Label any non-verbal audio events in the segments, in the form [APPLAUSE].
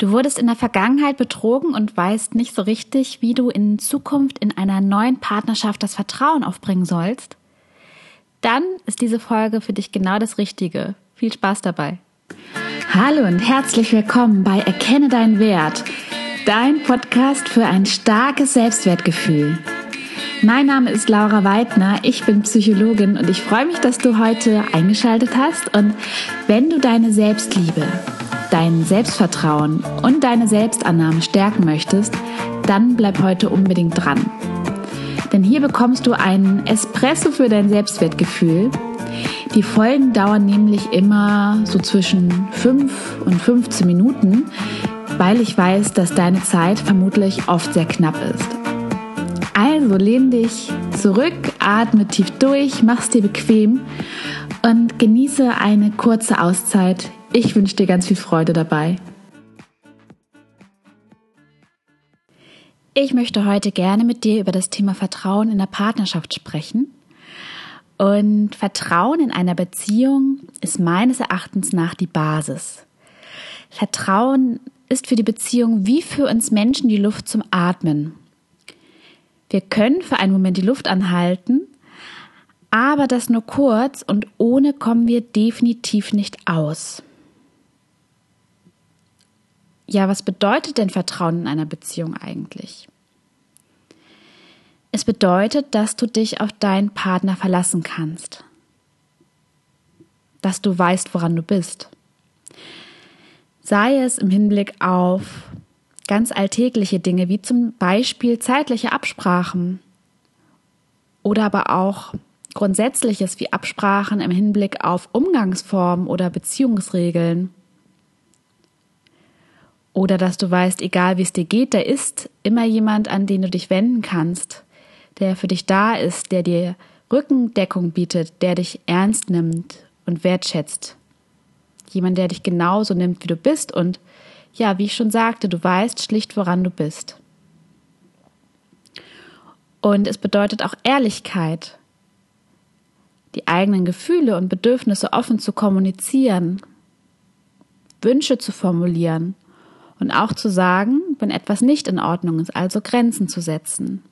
Du wurdest in der Vergangenheit betrogen und weißt nicht so richtig, wie du in Zukunft in einer neuen Partnerschaft das Vertrauen aufbringen sollst? Dann ist diese Folge für dich genau das Richtige. Viel Spaß dabei. Hallo und herzlich willkommen bei Erkenne deinen Wert, dein Podcast für ein starkes Selbstwertgefühl. Mein Name ist Laura Weidner, ich bin Psychologin und ich freue mich, dass du heute eingeschaltet hast und wenn du deine Selbstliebe, dein Selbstvertrauen und deine Selbstannahme stärken möchtest, dann bleib heute unbedingt dran. Denn hier bekommst du einen Espresso für dein Selbstwertgefühl. Die Folgen dauern nämlich immer so zwischen 5 und 15 Minuten, weil ich weiß, dass deine Zeit vermutlich oft sehr knapp ist. Also lehn dich zurück, atme tief durch, mach's dir bequem und genieße eine kurze Auszeit ich wünsche dir ganz viel Freude dabei. Ich möchte heute gerne mit dir über das Thema Vertrauen in der Partnerschaft sprechen. Und Vertrauen in einer Beziehung ist meines Erachtens nach die Basis. Vertrauen ist für die Beziehung wie für uns Menschen die Luft zum Atmen. Wir können für einen Moment die Luft anhalten, aber das nur kurz und ohne kommen wir definitiv nicht aus ja, was bedeutet denn Vertrauen in einer Beziehung eigentlich? Es bedeutet, dass du dich auf deinen Partner verlassen kannst. Dass du weißt, woran du bist. Sei es im Hinblick auf ganz alltägliche Dinge, wie zum Beispiel zeitliche Absprachen oder aber auch Grundsätzliches wie Absprachen im Hinblick auf Umgangsformen oder Beziehungsregeln oder dass du weißt, egal wie es dir geht, da ist immer jemand, an den du dich wenden kannst, der für dich da ist, der dir Rückendeckung bietet, der dich ernst nimmt und wertschätzt. Jemand, der dich genauso nimmt, wie du bist und ja, wie ich schon sagte, du weißt schlicht, woran du bist. Und es bedeutet auch Ehrlichkeit, die eigenen Gefühle und Bedürfnisse offen zu kommunizieren, Wünsche zu formulieren und auch zu sagen, wenn etwas nicht in Ordnung ist, also Grenzen zu setzen.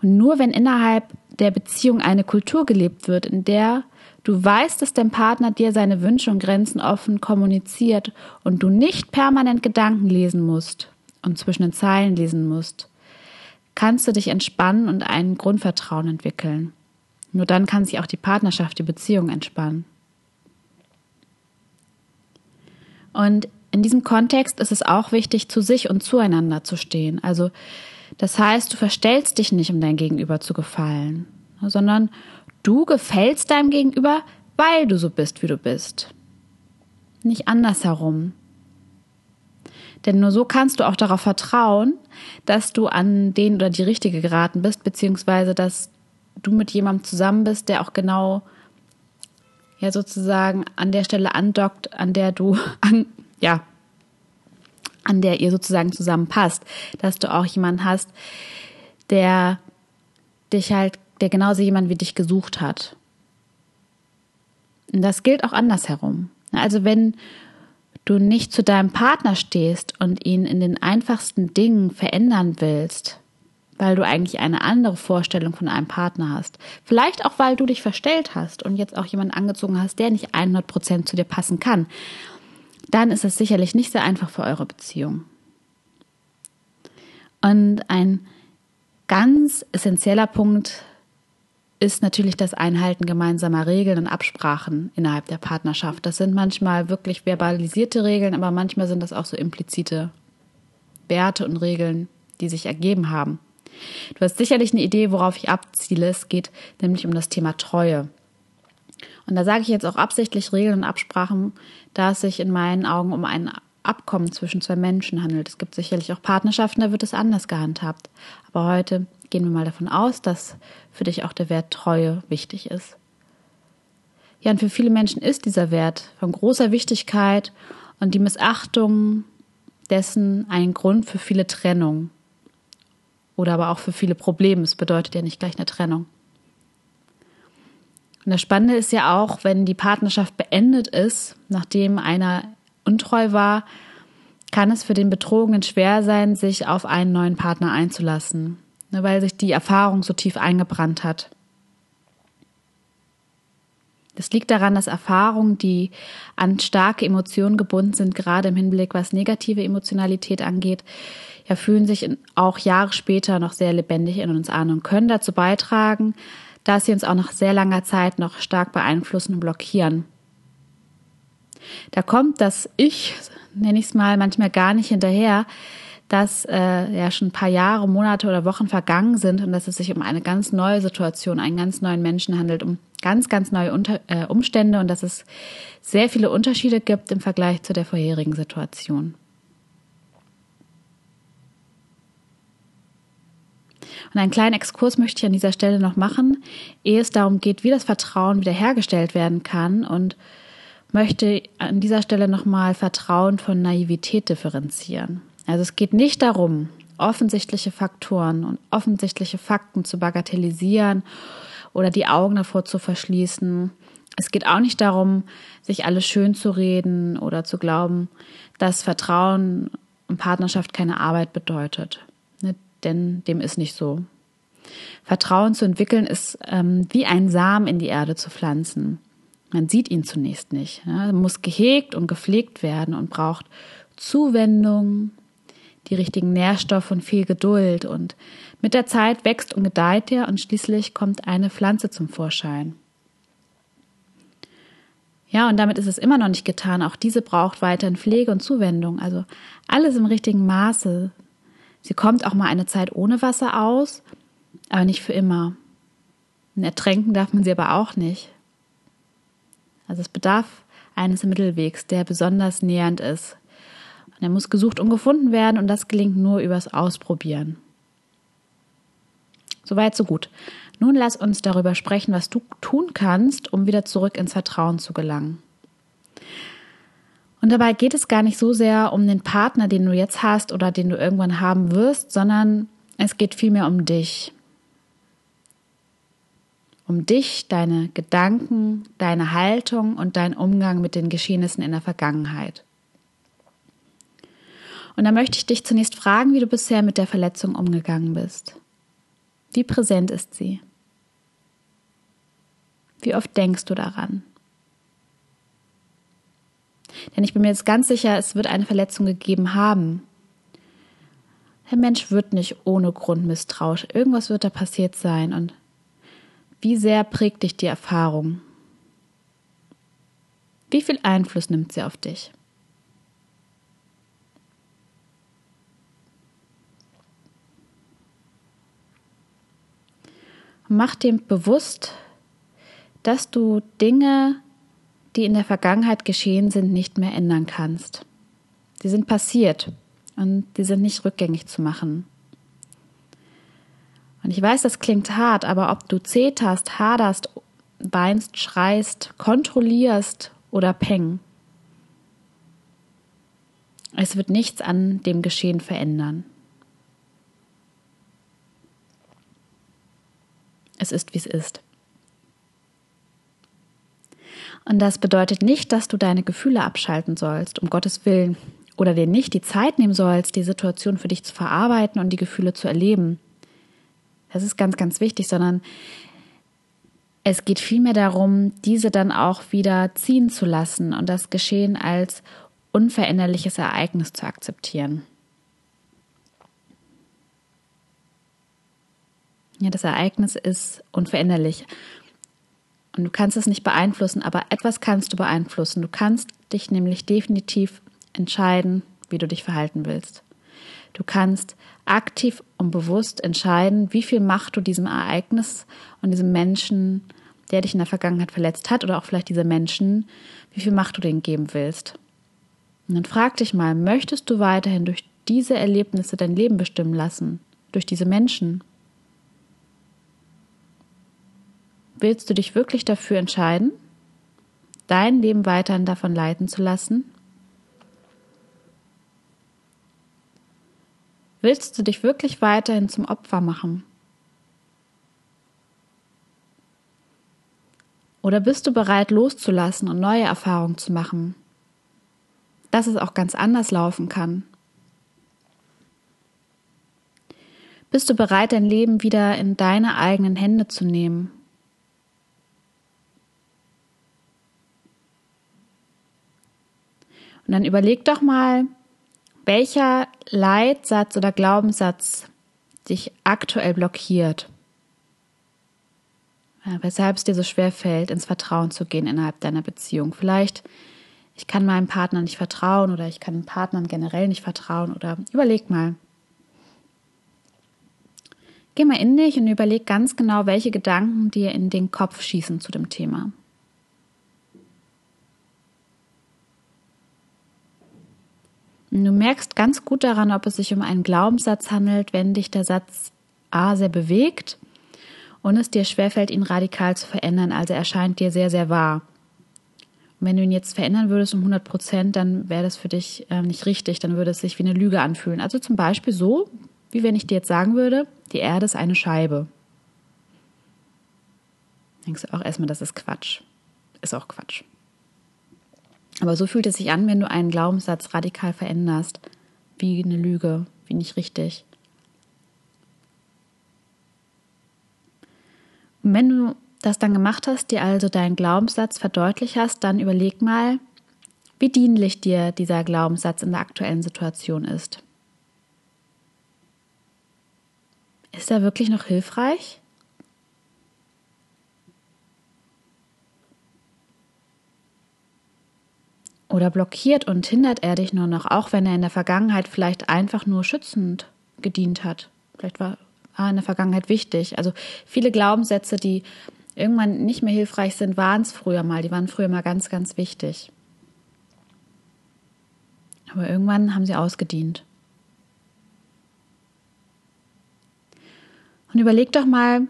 Und nur wenn innerhalb der Beziehung eine Kultur gelebt wird, in der du weißt, dass dein Partner dir seine Wünsche und Grenzen offen kommuniziert und du nicht permanent Gedanken lesen musst und zwischen den Zeilen lesen musst, kannst du dich entspannen und ein Grundvertrauen entwickeln. Nur dann kann sich auch die Partnerschaft, die Beziehung entspannen. Und in diesem Kontext ist es auch wichtig, zu sich und zueinander zu stehen. Also das heißt, du verstellst dich nicht, um dein Gegenüber zu gefallen, sondern du gefällst deinem Gegenüber, weil du so bist, wie du bist. Nicht andersherum. Denn nur so kannst du auch darauf vertrauen, dass du an den oder die Richtige geraten bist, beziehungsweise dass du mit jemandem zusammen bist, der auch genau ja sozusagen an der Stelle andockt, an der du [LAUGHS] an, ja, an der ihr sozusagen zusammenpasst, dass du auch jemanden hast, der dich halt, der genauso jemand wie dich gesucht hat. Und das gilt auch andersherum. Also wenn du nicht zu deinem Partner stehst und ihn in den einfachsten Dingen verändern willst, weil du eigentlich eine andere Vorstellung von einem Partner hast. Vielleicht auch, weil du dich verstellt hast und jetzt auch jemanden angezogen hast, der nicht 100 Prozent zu dir passen kann. Dann ist es sicherlich nicht sehr einfach für eure Beziehung. Und ein ganz essentieller Punkt ist natürlich das Einhalten gemeinsamer Regeln und Absprachen innerhalb der Partnerschaft. Das sind manchmal wirklich verbalisierte Regeln, aber manchmal sind das auch so implizite Werte und Regeln, die sich ergeben haben. Du hast sicherlich eine Idee, worauf ich abziele. Es geht nämlich um das Thema Treue. Und da sage ich jetzt auch absichtlich Regeln und Absprachen, da es sich in meinen Augen um ein Abkommen zwischen zwei Menschen handelt. Es gibt sicherlich auch Partnerschaften, da wird es anders gehandhabt. Aber heute gehen wir mal davon aus, dass für dich auch der Wert Treue wichtig ist. Ja, und für viele Menschen ist dieser Wert von großer Wichtigkeit und die Missachtung dessen ein Grund für viele Trennungen oder aber auch für viele Probleme. Es bedeutet ja nicht gleich eine Trennung. Und das Spannende ist ja auch, wenn die Partnerschaft beendet ist, nachdem einer untreu war, kann es für den Betrogenen schwer sein, sich auf einen neuen Partner einzulassen, ne, weil sich die Erfahrung so tief eingebrannt hat. Das liegt daran, dass Erfahrungen, die an starke Emotionen gebunden sind, gerade im Hinblick, was negative Emotionalität angeht, ja, fühlen sich auch Jahre später noch sehr lebendig in uns an und können dazu beitragen, dass sie uns auch nach sehr langer Zeit noch stark beeinflussen und blockieren. Da kommt das Ich, nenne ich es mal, manchmal gar nicht hinterher, dass äh, ja schon ein paar Jahre, Monate oder Wochen vergangen sind und dass es sich um eine ganz neue Situation, einen ganz neuen Menschen handelt, um ganz, ganz neue Unter äh, Umstände und dass es sehr viele Unterschiede gibt im Vergleich zu der vorherigen Situation. Und einen kleinen Exkurs möchte ich an dieser Stelle noch machen, ehe es darum geht, wie das Vertrauen wiederhergestellt werden kann und möchte an dieser Stelle nochmal Vertrauen von Naivität differenzieren. Also es geht nicht darum, offensichtliche Faktoren und offensichtliche Fakten zu bagatellisieren oder die Augen davor zu verschließen. Es geht auch nicht darum, sich alles schön zu reden oder zu glauben, dass Vertrauen und Partnerschaft keine Arbeit bedeutet. Denn dem ist nicht so. Vertrauen zu entwickeln ist ähm, wie ein Samen in die Erde zu pflanzen. Man sieht ihn zunächst nicht. Ne? muss gehegt und gepflegt werden und braucht Zuwendung, die richtigen Nährstoffe und viel Geduld. Und mit der Zeit wächst und gedeiht er und schließlich kommt eine Pflanze zum Vorschein. Ja, und damit ist es immer noch nicht getan. Auch diese braucht weiterhin Pflege und Zuwendung. Also alles im richtigen Maße. Sie kommt auch mal eine Zeit ohne Wasser aus, aber nicht für immer. Und ertränken darf man sie aber auch nicht. Also es bedarf eines Mittelwegs, der besonders nähernd ist, und er muss gesucht und gefunden werden und das gelingt nur übers Ausprobieren. Soweit, so gut. Nun lass uns darüber sprechen, was du tun kannst, um wieder zurück ins Vertrauen zu gelangen. Und dabei geht es gar nicht so sehr um den Partner, den du jetzt hast oder den du irgendwann haben wirst, sondern es geht vielmehr um dich. Um dich, deine Gedanken, deine Haltung und dein Umgang mit den Geschehnissen in der Vergangenheit. Und da möchte ich dich zunächst fragen, wie du bisher mit der Verletzung umgegangen bist. Wie präsent ist sie? Wie oft denkst du daran? Denn ich bin mir jetzt ganz sicher, es wird eine Verletzung gegeben haben. Der Mensch wird nicht ohne Grund misstrauisch. Irgendwas wird da passiert sein. Und wie sehr prägt dich die Erfahrung? Wie viel Einfluss nimmt sie auf dich? Mach dir bewusst, dass du Dinge, die in der Vergangenheit geschehen sind, nicht mehr ändern kannst. Sie sind passiert und die sind nicht rückgängig zu machen. Und ich weiß, das klingt hart, aber ob du zeterst, haderst, weinst, schreist, kontrollierst oder peng, es wird nichts an dem Geschehen verändern. Es ist, wie es ist. Und das bedeutet nicht, dass du deine Gefühle abschalten sollst, um Gottes Willen, oder dir nicht die Zeit nehmen sollst, die Situation für dich zu verarbeiten und die Gefühle zu erleben. Das ist ganz, ganz wichtig, sondern es geht vielmehr darum, diese dann auch wieder ziehen zu lassen und das Geschehen als unveränderliches Ereignis zu akzeptieren. Ja, das Ereignis ist unveränderlich. Und du kannst es nicht beeinflussen, aber etwas kannst du beeinflussen. Du kannst dich nämlich definitiv entscheiden, wie du dich verhalten willst. Du kannst aktiv und bewusst entscheiden, wie viel Macht du diesem Ereignis und diesem Menschen, der dich in der Vergangenheit verletzt hat, oder auch vielleicht diese Menschen, wie viel Macht du denen geben willst. Und dann frag dich mal, möchtest du weiterhin durch diese Erlebnisse dein Leben bestimmen lassen? Durch diese Menschen? Willst du dich wirklich dafür entscheiden, dein Leben weiterhin davon leiten zu lassen? Willst du dich wirklich weiterhin zum Opfer machen? Oder bist du bereit loszulassen und neue Erfahrungen zu machen? dass es auch ganz anders laufen kann. Bist du bereit, dein Leben wieder in deine eigenen Hände zu nehmen? Und dann überleg doch mal, welcher Leitsatz oder Glaubenssatz dich aktuell blockiert. Weshalb es dir so schwer fällt, ins Vertrauen zu gehen innerhalb deiner Beziehung. Vielleicht, ich kann meinem Partner nicht vertrauen oder ich kann Partnern generell nicht vertrauen oder überleg mal. Geh mal in dich und überleg ganz genau, welche Gedanken dir in den Kopf schießen zu dem Thema. Du merkst ganz gut daran, ob es sich um einen Glaubenssatz handelt, wenn dich der Satz A sehr bewegt und es dir schwerfällt, ihn radikal zu verändern. Also er scheint dir sehr, sehr wahr. Und wenn du ihn jetzt verändern würdest um 100 Prozent, dann wäre das für dich äh, nicht richtig. Dann würde es sich wie eine Lüge anfühlen. Also zum Beispiel so, wie wenn ich dir jetzt sagen würde, die Erde ist eine Scheibe. Denkst du auch erstmal, das ist Quatsch. Ist auch Quatsch. Aber so fühlt es sich an, wenn du einen Glaubenssatz radikal veränderst. Wie eine Lüge, wie nicht richtig. Und wenn du das dann gemacht hast, dir also deinen Glaubenssatz verdeutlicht hast, dann überleg mal, wie dienlich dir dieser Glaubenssatz in der aktuellen Situation ist. Ist er wirklich noch hilfreich? Oder blockiert und hindert er dich nur noch, auch wenn er in der Vergangenheit vielleicht einfach nur schützend gedient hat? Vielleicht war er in der Vergangenheit wichtig. Also viele Glaubenssätze, die irgendwann nicht mehr hilfreich sind, waren es früher mal. Die waren früher mal ganz, ganz wichtig. Aber irgendwann haben sie ausgedient. Und überleg doch mal,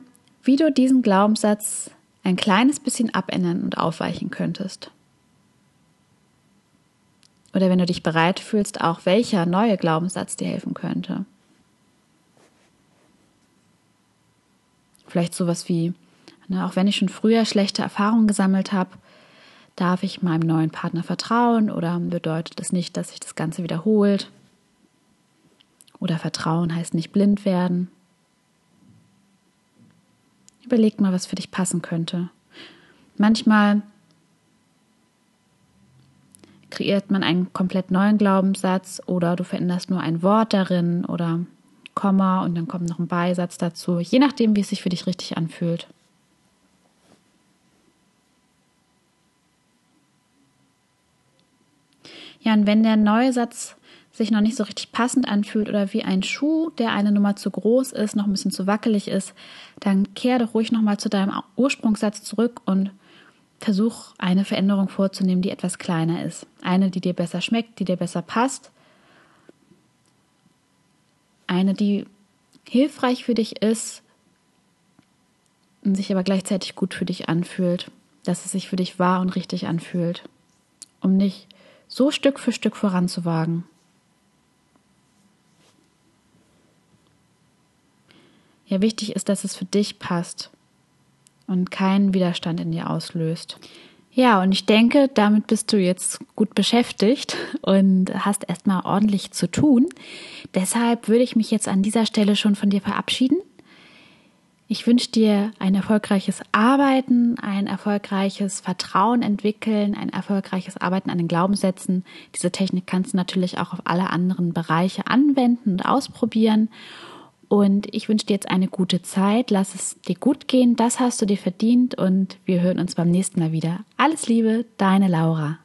wie du diesen Glaubenssatz ein kleines bisschen abändern und aufweichen könntest. Oder wenn du dich bereit fühlst, auch welcher neue Glaubenssatz dir helfen könnte. Vielleicht sowas wie, ne, auch wenn ich schon früher schlechte Erfahrungen gesammelt habe, darf ich meinem neuen Partner vertrauen oder bedeutet das nicht, dass sich das Ganze wiederholt? Oder Vertrauen heißt nicht blind werden. Überleg mal, was für dich passen könnte. Manchmal kreiert man einen komplett neuen Glaubenssatz oder du veränderst nur ein Wort darin oder Komma und dann kommt noch ein Beisatz dazu, je nachdem, wie es sich für dich richtig anfühlt. Ja, und wenn der neue Satz sich noch nicht so richtig passend anfühlt oder wie ein Schuh, der eine Nummer zu groß ist, noch ein bisschen zu wackelig ist, dann kehr doch ruhig nochmal zu deinem Ursprungssatz zurück und versuch eine Veränderung vorzunehmen, die etwas kleiner ist. Eine, die dir besser schmeckt, die dir besser passt. Eine, die hilfreich für dich ist und sich aber gleichzeitig gut für dich anfühlt, dass es sich für dich wahr und richtig anfühlt, um dich so Stück für Stück voranzuwagen. Ja, wichtig ist, dass es für dich passt und keinen Widerstand in dir auslöst. Ja, und ich denke, damit bist du jetzt gut beschäftigt und hast erstmal ordentlich zu tun. Deshalb würde ich mich jetzt an dieser Stelle schon von dir verabschieden. Ich wünsche dir ein erfolgreiches Arbeiten, ein erfolgreiches Vertrauen entwickeln, ein erfolgreiches Arbeiten an den Glaubenssätzen. Diese Technik kannst du natürlich auch auf alle anderen Bereiche anwenden und ausprobieren. Und ich wünsche dir jetzt eine gute Zeit. Lass es dir gut gehen. Das hast du dir verdient. Und wir hören uns beim nächsten Mal wieder. Alles Liebe, deine Laura.